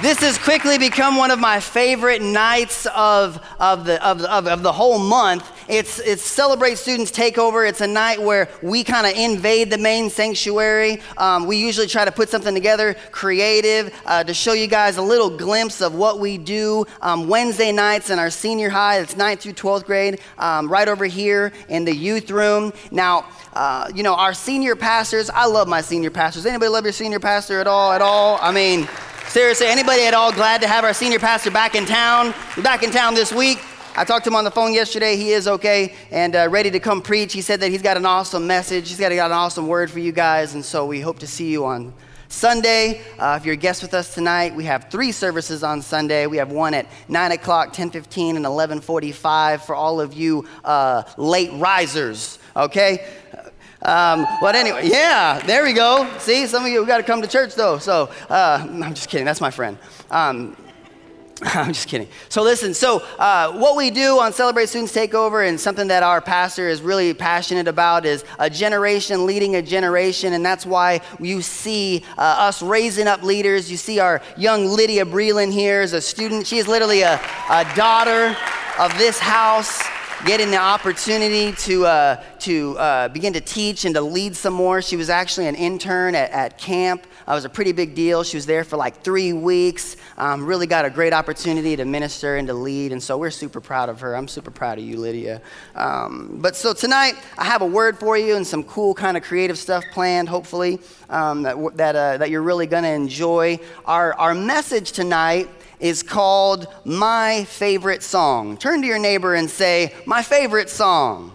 This has quickly become one of my favorite nights of, of, the, of, of, of the whole month. It's, it's Celebrate Students Takeover. It's a night where we kind of invade the main sanctuary. Um, we usually try to put something together creative uh, to show you guys a little glimpse of what we do um, Wednesday nights in our senior high. It's 9th through 12th grade, um, right over here in the youth room. Now, uh, you know, our senior pastors, I love my senior pastors. Anybody love your senior pastor at all? At all? I mean, Seriously, anybody at all glad to have our senior pastor back in town? Back in town this week. I talked to him on the phone yesterday. He is okay and uh, ready to come preach. He said that he's got an awesome message. He's got, got an awesome word for you guys. And so we hope to see you on Sunday. Uh, if you're a guest with us tonight, we have three services on Sunday. We have one at 9 o'clock, 10.15, and 11.45 for all of you uh, late risers, okay? Um, but anyway, yeah, there we go. See, some of you got to come to church though. So uh, I'm just kidding. That's my friend. Um, I'm just kidding. So listen. So uh, what we do on Celebrate Students Takeover, and something that our pastor is really passionate about, is a generation leading a generation, and that's why you see uh, us raising up leaders. You see our young Lydia Breland here as a student. She is literally a, a daughter of this house getting the opportunity to, uh, to uh, begin to teach and to lead some more. She was actually an intern at, at camp. It was a pretty big deal. She was there for like three weeks. Um, really got a great opportunity to minister and to lead. And so we're super proud of her. I'm super proud of you, Lydia. Um, but so tonight, I have a word for you and some cool kind of creative stuff planned, hopefully, um, that, that, uh, that you're really going to enjoy. Our, our message tonight is called My Favorite Song. Turn to your neighbor and say, My favorite song.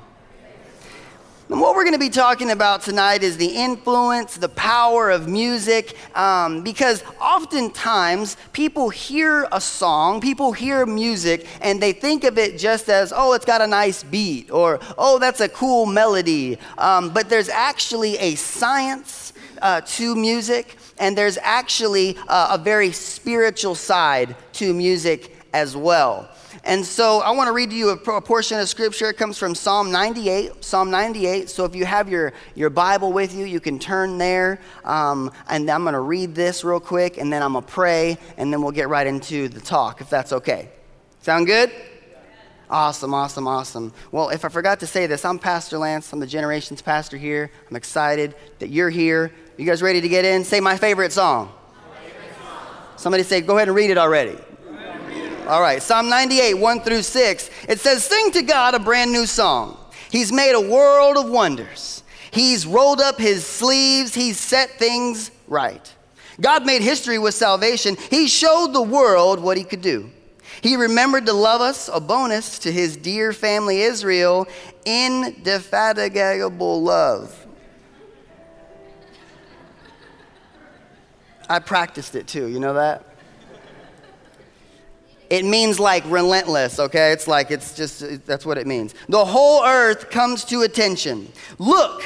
And what we're going to be talking about tonight is the influence, the power of music, um, because oftentimes people hear a song, people hear music, and they think of it just as, oh, it's got a nice beat, or oh, that's a cool melody. Um, but there's actually a science uh, to music and there's actually a, a very spiritual side to music as well. And so I want to read to you a, a, portion of scripture. It comes from Psalm 98. Psalm 98. So if you have your, your Bible with you, you can turn there. Um, and I'm going to read this real quick, and then I'm going to pray, and then we'll get right into the talk, if that's okay. Sound good? Awesome, awesome, awesome. Well, if I forgot to say this, I'm Pastor Lance. I'm the Generations Pastor here. I'm excited that you're here. You guys ready to get in? Say my favorite song. My favorite song. Somebody say, go ahead and read it already. All right, Psalm 98, 1 through 6. It says, Sing to God a brand new song. He's made a world of wonders. He's rolled up his sleeves, he's set things right. God made history with salvation. He showed the world what he could do. He remembered to love us, a bonus to his dear family Israel, indefatigable love. I practiced it too, you know that? It means like relentless, okay? It's like, it's just, that's what it means. The whole earth comes to attention. Look,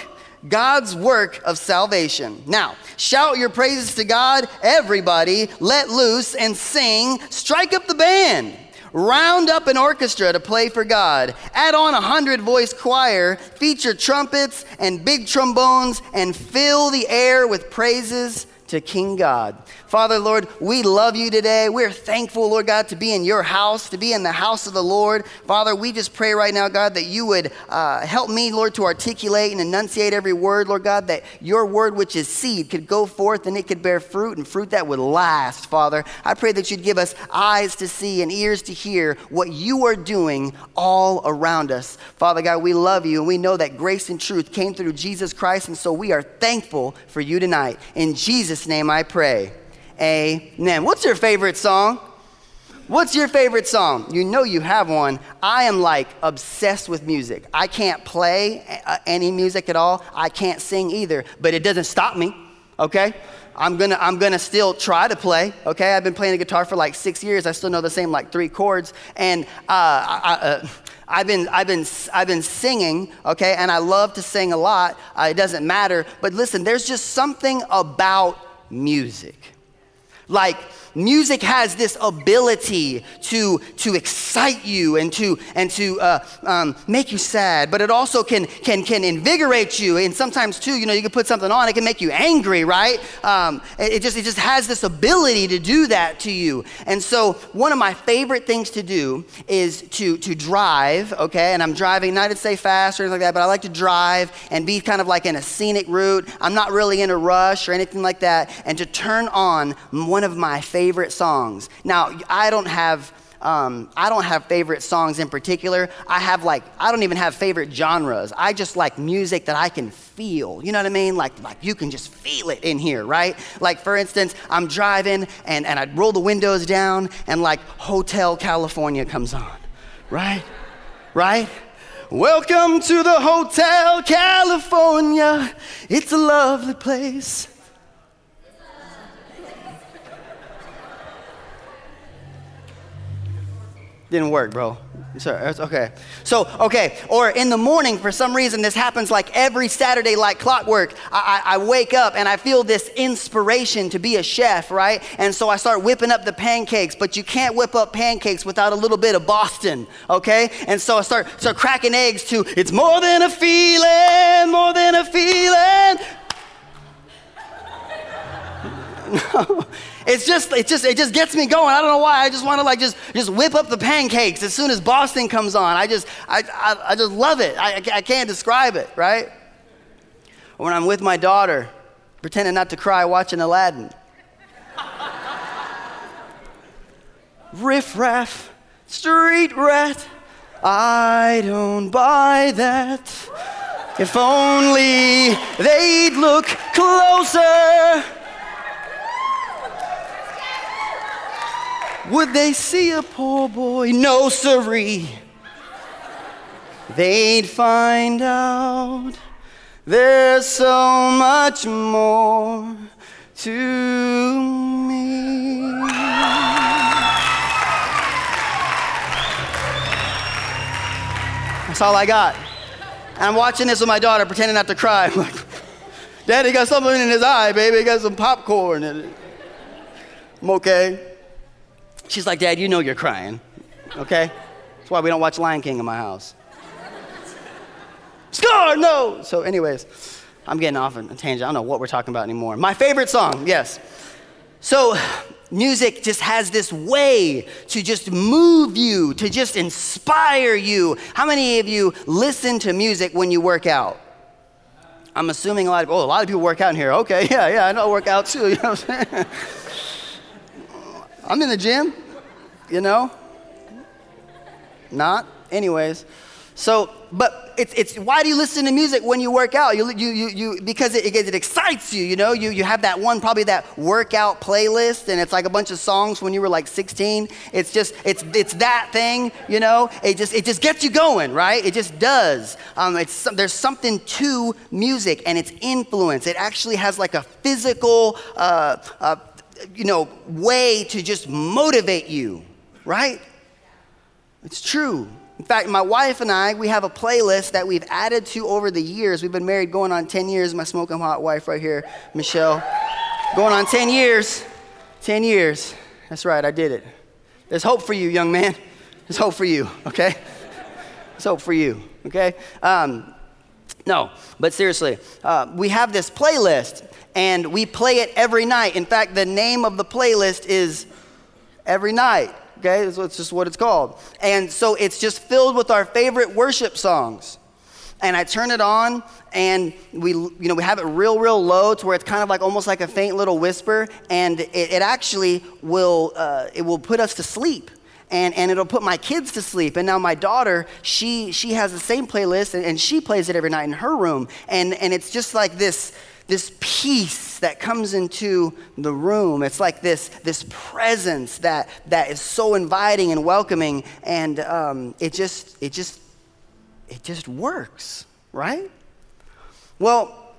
God's work of salvation. Now, shout your praises to God, everybody, let loose and sing, strike up the band. Round up an orchestra to play for God. Add on a hundred voice choir, feature trumpets and big trombones, and fill the air with praises to King God. Father, Lord, we love you today. We're thankful, Lord God, to be in your house, to be in the house of the Lord. Father, we just pray right now, God, that you would uh, help me, Lord, to articulate and enunciate every word, Lord God, that your word, which is seed, could go forth and it could bear fruit and fruit that would last, Father. I pray that you'd give us eyes to see and ears to hear what you are doing all around us. Father God, we love you and we know that grace and truth came through Jesus Christ, and so we are thankful for you tonight. In Jesus' name I pray. Amen. What's your favorite song? What's your favorite song? You know you have one. I am like obsessed with music. I can't play uh, any music at all. I can't sing either, but it doesn't stop me, okay? I'm gonna, I'm gonna still try to play, okay? I've been playing the guitar for like six years. I still know the same like three chords. And uh, I, uh, I've been, I've, been, I've been singing, okay? And I love to sing a lot. Uh, it doesn't matter. But listen, there's just something about music Like, music has this ability to, to excite you and to, and to uh, um, make you sad, but it also can, can, can invigorate you. And sometimes, too, you know, you can put something on, it can make you angry, right? Um, it, it, just, it just has this ability to do that to you. And so, one of my favorite things to do is to, to drive, okay? And I'm driving, not to say fast or anything like that, but I like to drive and be kind of like in a scenic route. I'm not really in a rush or anything like that. And to turn on one of my favorite songs. Now, I don't have. Um, I don't have favorite songs in particular. I have like, I don't even have favorite genres. I just like music that I can feel. You know what I mean? Like, like you can just feel it in here, right? Like, for instance, I'm driving and, and I roll the windows down and like Hotel California comes on, right? Right? Welcome to the Hotel California. It's a lovely place. Didn't work, bro. Sorry, okay. So, okay, or in the morning, for some reason, this happens like every Saturday, like clockwork. I, I, I, wake up and I feel this inspiration to be a chef, right? And so I start whipping up the pancakes, but you can't whip up pancakes without a little bit of Boston, okay? And so I start, start cracking eggs to, it's more than a feeling, more than a feeling. No. It's just, it just, it just gets me going. I don't know why. I just want to like just, just whip up the pancakes as soon as Boston comes on. I just, I, I, I just love it. I, I can't describe it, right? Or when I'm with my daughter, pretending not to cry watching Aladdin. Riff raff, street rat, I don't buy that. If only they'd look closer. Would they see a poor boy? No, siree. They'd find out there's so much more to me. That's all I got. And I'm watching this with my daughter, pretending not to cry. I'm like, Daddy got something in his eye, baby. He got some popcorn in it. I'm okay. She's like, Dad, you know you're crying, okay? That's why we don't watch Lion King in my house. Scar, no! So, anyways, I'm getting off on a tangent. I don't know what we're talking about anymore. My favorite song, yes. So, music just has this way to just move you, to just inspire you. How many of you listen to music when you work out? I'm assuming a lot of, oh, a lot of people work out in here. Okay, yeah, yeah, I know I work out too. You know what I'm saying? I'm in the gym, you know? Not? Anyways. So, but it's, it's why do you listen to music when you work out? You, you, you, you, because it, it, it excites you, you know? You, you have that one, probably that workout playlist, and it's like a bunch of songs when you were like 16. It's just, it's, it's that thing, you know? It just, it just gets you going, right? It just does. Um, it's, there's something to music and its influence. It actually has like a physical, uh, uh, you know, way to just motivate you, right? It's true. In fact, my wife and I, we have a playlist that we've added to over the years. We've been married going on 10 years. My smoking hot wife right here, Michelle. Going on 10 years. 10 years. That's right, I did it. There's hope for you, young man. There's hope for you, okay? There's hope for you, okay? Um, no, but seriously, uh, we have this playlist and we play it every night. In fact, the name of the playlist is Every Night. Okay, that's just what it's called. And so it's just filled with our favorite worship songs. And I turn it on, and we, you know, we have it real, real low to where it's kind of like almost like a faint little whisper, and it, it actually will, uh, it will put us to sleep and, and it'll put my kids to sleep. And now my daughter, she, she has the same playlist and, and she plays it every night in her room. And, and it's just like this, this peace that comes into the room. It's like this, this presence that, that is so inviting and welcoming, and um, it just, it just, it just works, right? Well,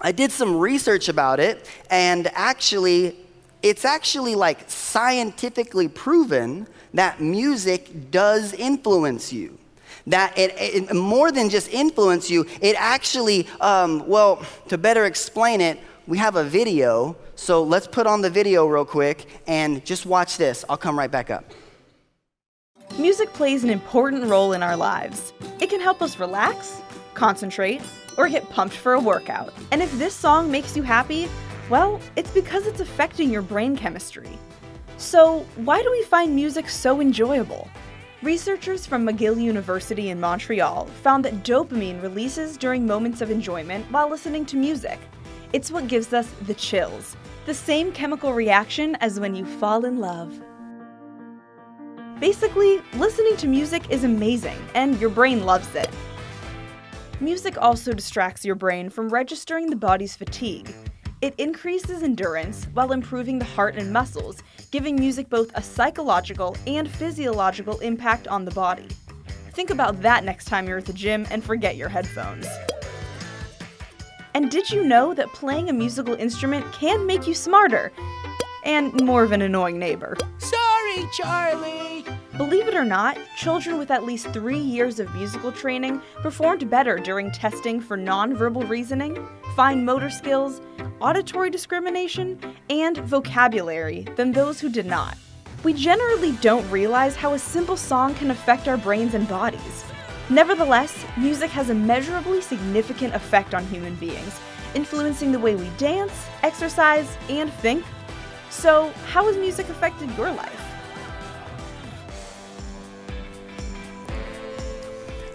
I did some research about it, and actually, it's actually like scientifically proven that music does influence you that it, it, more than just influence you, it actually, um, well, to better explain it, we have a video. So let's put on the video real quick and just watch this. I'll come right back up. Music plays an important role in our lives. It can help us relax, concentrate, or get pumped for a workout. And if this song makes you happy, well, it's because it's affecting your brain chemistry. So, why do we find music so enjoyable? Researchers from McGill University in Montreal found that dopamine releases during moments of enjoyment while listening to music. It's what gives us the chills, the same chemical reaction as when you fall in love. Basically, listening to music is amazing, and your brain loves it. Music also distracts your brain from registering the body's fatigue. It increases endurance while improving the heart and muscles, giving music both a psychological and physiological impact on the body. Think about that next time you're at the gym and forget your headphones. And did you know that playing a musical instrument can make you smarter and more of an annoying neighbor? Charlie! Believe it or not, children with at least three years of musical training performed better during testing for nonverbal reasoning, fine motor skills, auditory discrimination, and vocabulary than those who did not. We generally don't realize how a simple song can affect our brains and bodies. Nevertheless, music has a measurably significant effect on human beings, influencing the way we dance, exercise, and think. So, how has music affected your life?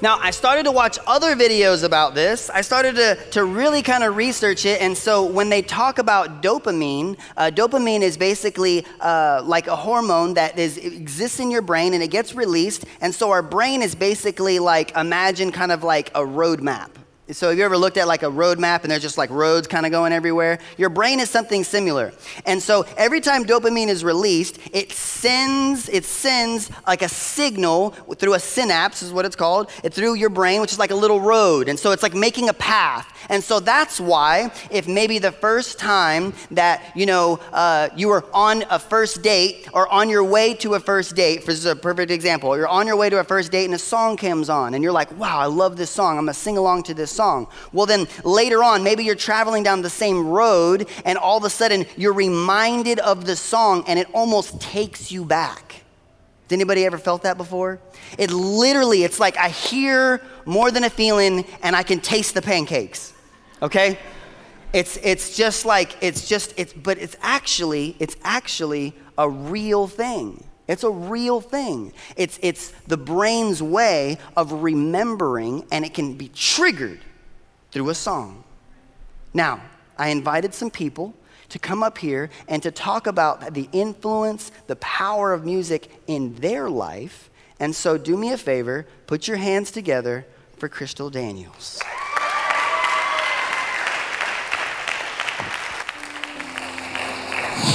Now, I started to watch other videos about this. I started to, to really kind of research it. And so, when they talk about dopamine, uh, dopamine is basically uh, like a hormone that is, exists in your brain and it gets released. And so, our brain is basically like imagine kind of like a roadmap. So, have you ever looked at like a road map and there's just like roads kind of going everywhere? Your brain is something similar. And so, every time dopamine is released, it sends it sends like a signal through a synapse is what it's called, it through your brain, which is like a little road. And so, it's like making a path. And so, that's why if maybe the first time that you know uh, you were on a first date or on your way to a first date, for this is a perfect example, you're on your way to a first date and a song comes on, and you're like, "Wow, I love this song. I'm gonna sing along to this song." song. Well, then later on, maybe you're traveling down the same road and all of a sudden you're reminded of the song and it almost takes you back. Has anybody ever felt that before? It literally, it's like I hear more than a feeling and I can taste the pancakes. Okay? It's, it's just like, it's just, it's, but it's actually, it's actually a real thing. It's a real thing. It's, it's the brain's way of remembering, and it can be triggered through a song. Now, I invited some people to come up here and to talk about the influence, the power of music in their life. And so, do me a favor, put your hands together for Crystal Daniels.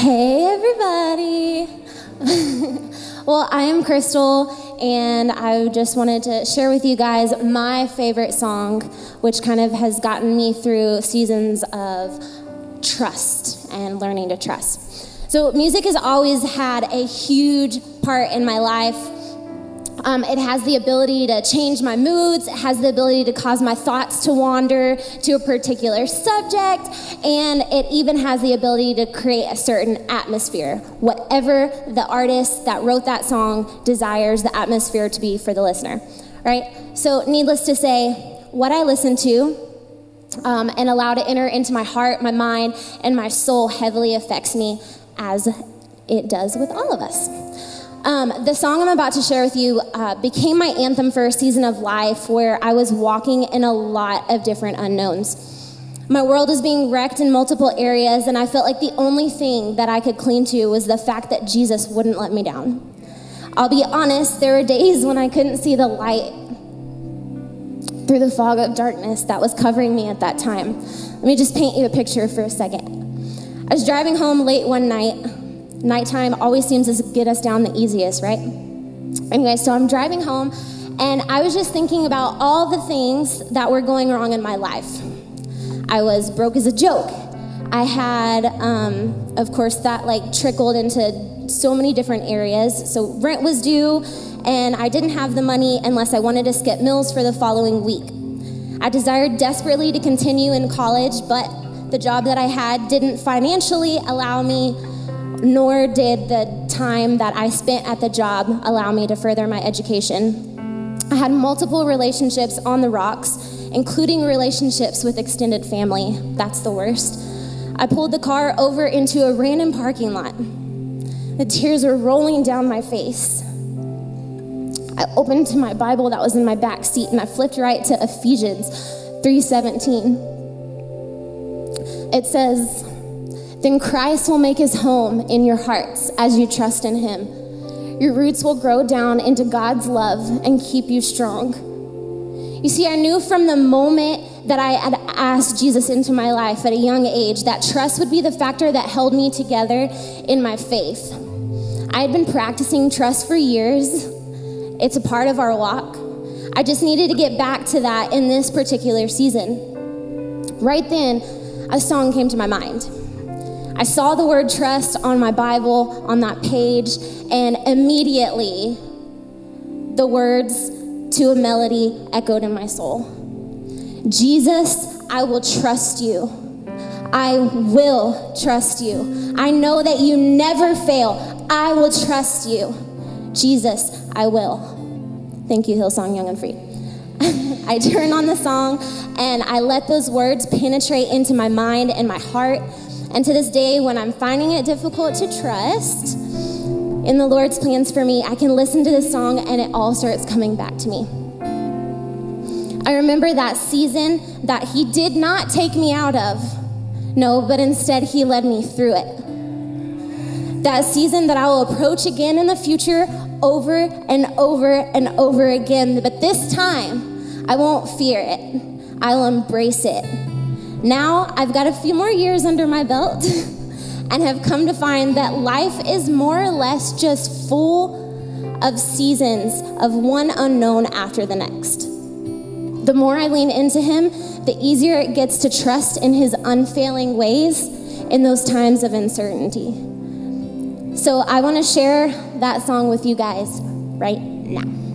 Hey, everybody. well, I am Crystal and I just wanted to share with you guys my favorite song, which kind of has gotten me through seasons of trust and learning to trust. So, music has always had a huge part in my life. Um, it has the ability to change my moods, it has the ability to cause my thoughts to wander to a particular subject, and it even has the ability to create a certain atmosphere. Whatever the artist that wrote that song desires the atmosphere to be for the listener, right? So, needless to say, what I listen to um, and allow to enter into my heart, my mind, and my soul heavily affects me as it does with all of us. Um, the song I'm about to share with you uh, became my anthem for a season of life where I was walking in a lot of different unknowns. My world was being wrecked in multiple areas, and I felt like the only thing that I could cling to was the fact that Jesus wouldn't let me down. I'll be honest, there were days when I couldn't see the light through the fog of darkness that was covering me at that time. Let me just paint you a picture for a second. I was driving home late one night nighttime always seems to get us down the easiest, right? Anyway, so I'm driving home and I was just thinking about all the things that were going wrong in my life. I was broke as a joke. I had, um, of course, that like trickled into so many different areas. So rent was due, and I didn't have the money unless I wanted to skip meals for the following week. I desired desperately to continue in college, but The job that I had didn't financially allow me, nor did the time that I spent at the job allow me to further my education. I had multiple relationships on the rocks, including relationships with extended family. That's the worst. I pulled the car over into a random parking lot. The tears were rolling down my face. I opened to my Bible that was in my back seat and I flipped right to Ephesians 3:17. It says, "Then Christ will make his home in your hearts as you trust in him. Your roots will grow down into God's love and keep you strong." You see, I knew from the moment that I had asked Jesus into my life at a young age that trust would be the factor that held me together in my faith. I had been practicing trust for years. It's a part of our walk. I just needed to get back to that in this particular season. Right then, a song came to my mind. I saw the word trust on my Bible on that page, and immediately the words to a melody echoed in my soul Jesus, I will trust you. I will trust you. I know that you never fail. I will trust you. Jesus, I will. Thank you, Hillsong Young and Free. I turn on the song and I let those words penetrate into my mind and my heart. And to this day, when I'm finding it difficult to trust in the Lord's plans for me, I can listen to this song and it all starts coming back to me. I remember that season that He did not take me out of. No, but instead He led me through it. That season that I will approach again in the future over and over and over again. But this time, I won't fear it, I'll embrace it. Now I've got a few more years under my belt and have come to find that life is more or less just full of seasons of one unknown after the next. The more I lean into Him, the easier it gets to trust in His unfailing ways in those times of uncertainty. So I want to share that song with you guys right now.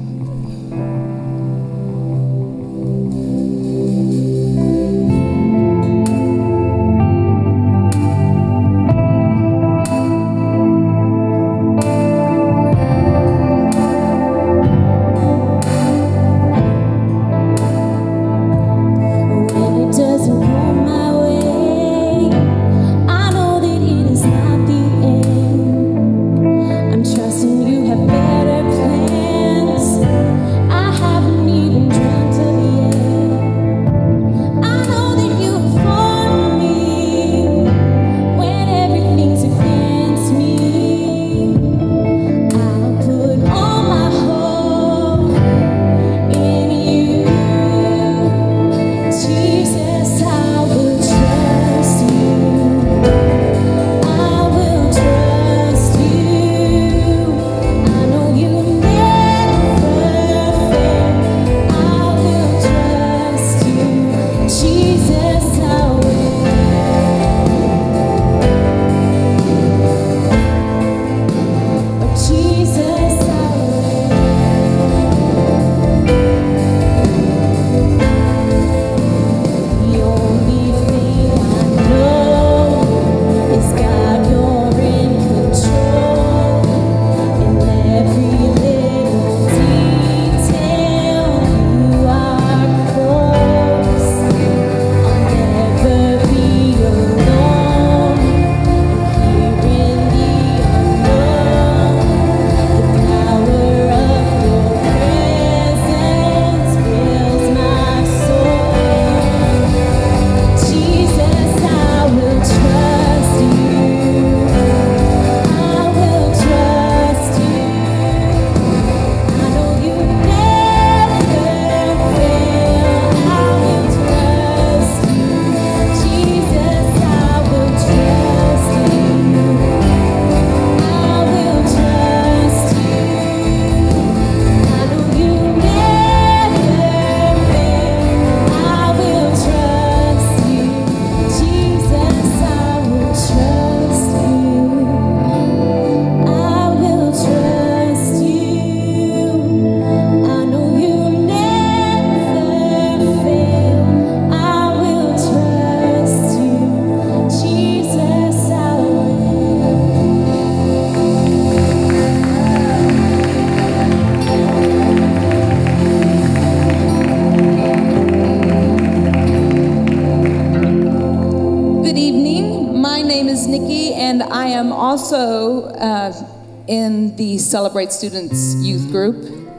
Celebrate Students Youth Group. Woo!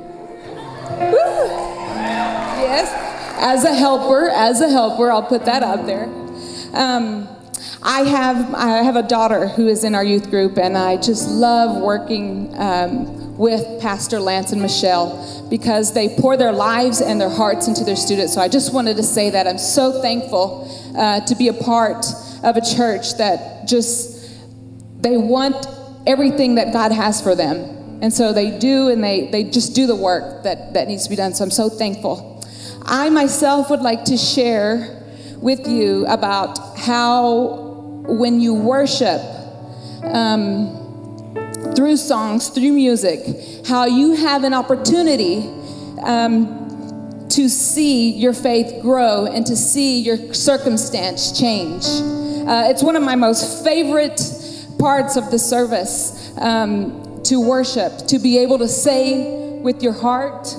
Yes, as a helper, as a helper, I'll put that out there. Um, I have I have a daughter who is in our youth group, and I just love working um, with Pastor Lance and Michelle because they pour their lives and their hearts into their students. So I just wanted to say that I'm so thankful uh, to be a part of a church that just they want everything that God has for them. And so they do, and they, they just do the work that, that needs to be done. So I'm so thankful. I myself would like to share with you about how when you worship um, through songs, through music, how you have an opportunity um, to see your faith grow and to see your circumstance change. Uh, it's one of my most favorite parts of the service um, to worship, to be able to say with your heart,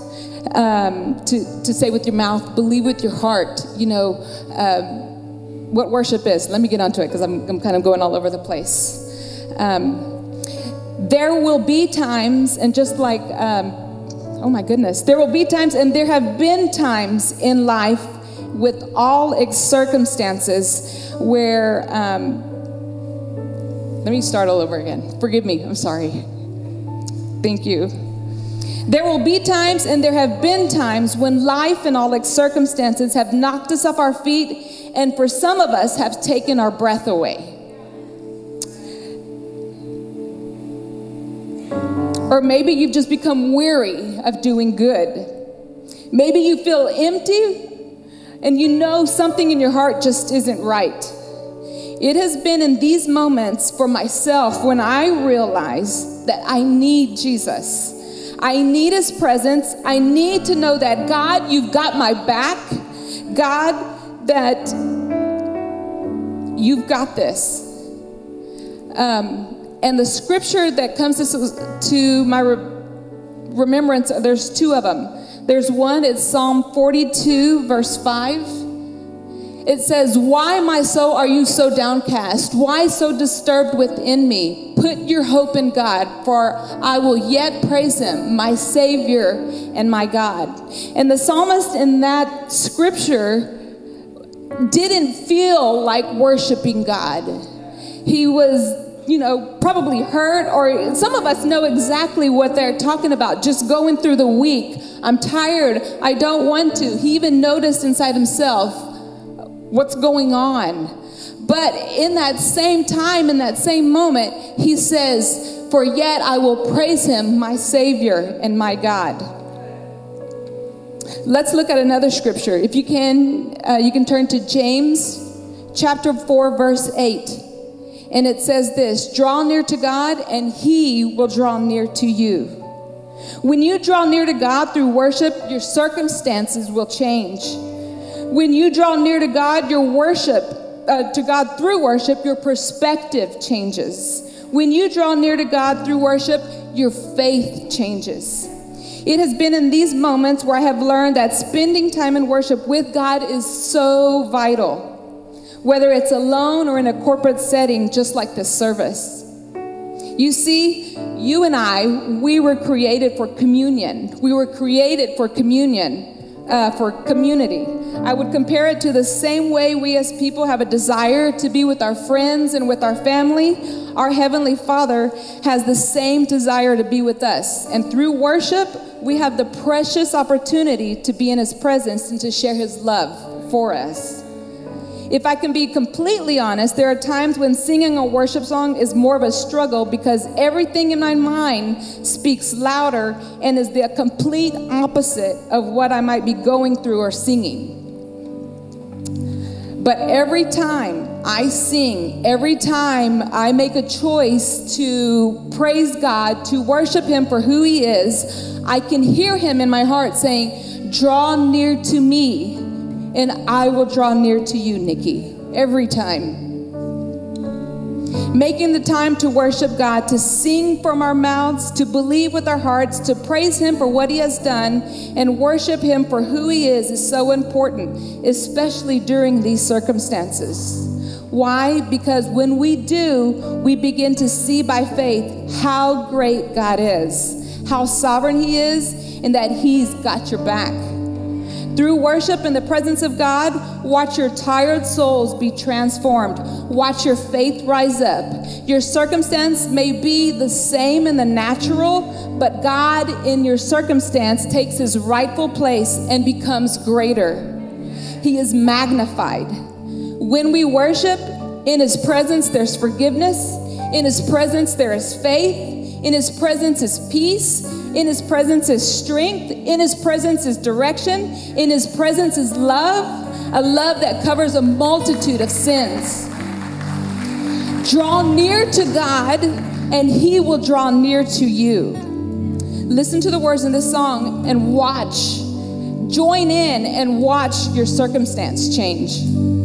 um, to, to say with your mouth, believe with your heart, you know, um, what worship is. Let me get onto it because I'm, I'm kind of going all over the place. Um, there will be times, and just like, um, oh my goodness, there will be times, and there have been times in life with all circumstances where, um, let me start all over again. Forgive me, I'm sorry. Thank you. There will be times, and there have been times, when life and all its circumstances have knocked us off our feet, and for some of us, have taken our breath away. Or maybe you've just become weary of doing good. Maybe you feel empty and you know something in your heart just isn't right. It has been in these moments for myself when I realize that I need Jesus. I need his presence. I need to know that God, you've got my back. God, that you've got this. Um, and the scripture that comes to, to my re- remembrance, there's two of them. There's one, it's Psalm 42, verse 5. It says, Why, my soul, are you so downcast? Why so disturbed within me? Put your hope in God, for I will yet praise him, my Savior and my God. And the psalmist in that scripture didn't feel like worshiping God. He was you know, probably hurt, or some of us know exactly what they're talking about, just going through the week. I'm tired. I don't want to. He even noticed inside himself what's going on. But in that same time, in that same moment, he says, For yet I will praise him, my Savior and my God. Let's look at another scripture. If you can, uh, you can turn to James chapter 4, verse 8. And it says this draw near to God, and he will draw near to you. When you draw near to God through worship, your circumstances will change. When you draw near to God, your worship, uh, to God through worship, your perspective changes. When you draw near to God through worship, your faith changes. It has been in these moments where I have learned that spending time in worship with God is so vital whether it's alone or in a corporate setting, just like this service. You see, you and I, we were created for communion. We were created for communion, uh, for community. I would compare it to the same way we as people have a desire to be with our friends and with our family. Our Heavenly Father has the same desire to be with us. And through worship, we have the precious opportunity to be in His presence and to share His love for us. If I can be completely honest, there are times when singing a worship song is more of a struggle because everything in my mind speaks louder and is the complete opposite of what I might be going through or singing. But every time I sing, every time I make a choice to praise God, to worship Him for who He is, I can hear Him in my heart saying, Draw near to me and I will draw near to you, Nikki, every time. Making the time to worship God, to sing from our mouths, to believe with our hearts, to praise Him for what He has done, and worship Him for who He is is so important, especially during these circumstances. Why? Because when we do, we begin to see by faith how great God is, how sovereign He is, and that He's got your back. Through worship in the presence of God, watch your tired souls be transformed. Watch your faith rise up. Your circumstance may be the same in the natural, but God in your circumstance takes his rightful place and becomes greater. He is magnified. When we worship, in his presence there's forgiveness, in his presence there is faith, in his presence is peace. In his presence is strength. In his presence is direction. In his presence is love, a love that covers a multitude of sins. Draw near to God, and he will draw near to you. Listen to the words in this song and watch. Join in and watch your circumstance change.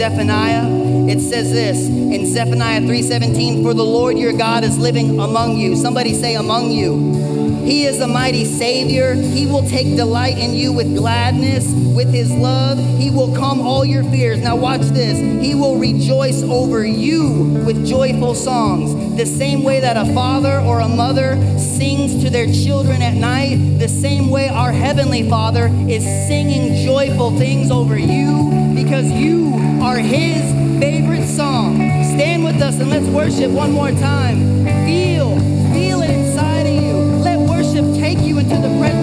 Zephaniah, it says this in Zephaniah 3:17, "For the Lord your God is living among you." Somebody say among you. He is a mighty Savior. He will take delight in you with gladness, with His love. He will calm all your fears. Now, watch this. He will rejoice over you with joyful songs. The same way that a father or a mother sings to their children at night, the same way our Heavenly Father is singing joyful things over you because you are His favorite song. Stand with us and let's worship one more time. Feel, feel it inside of you. Let worship take you into the presence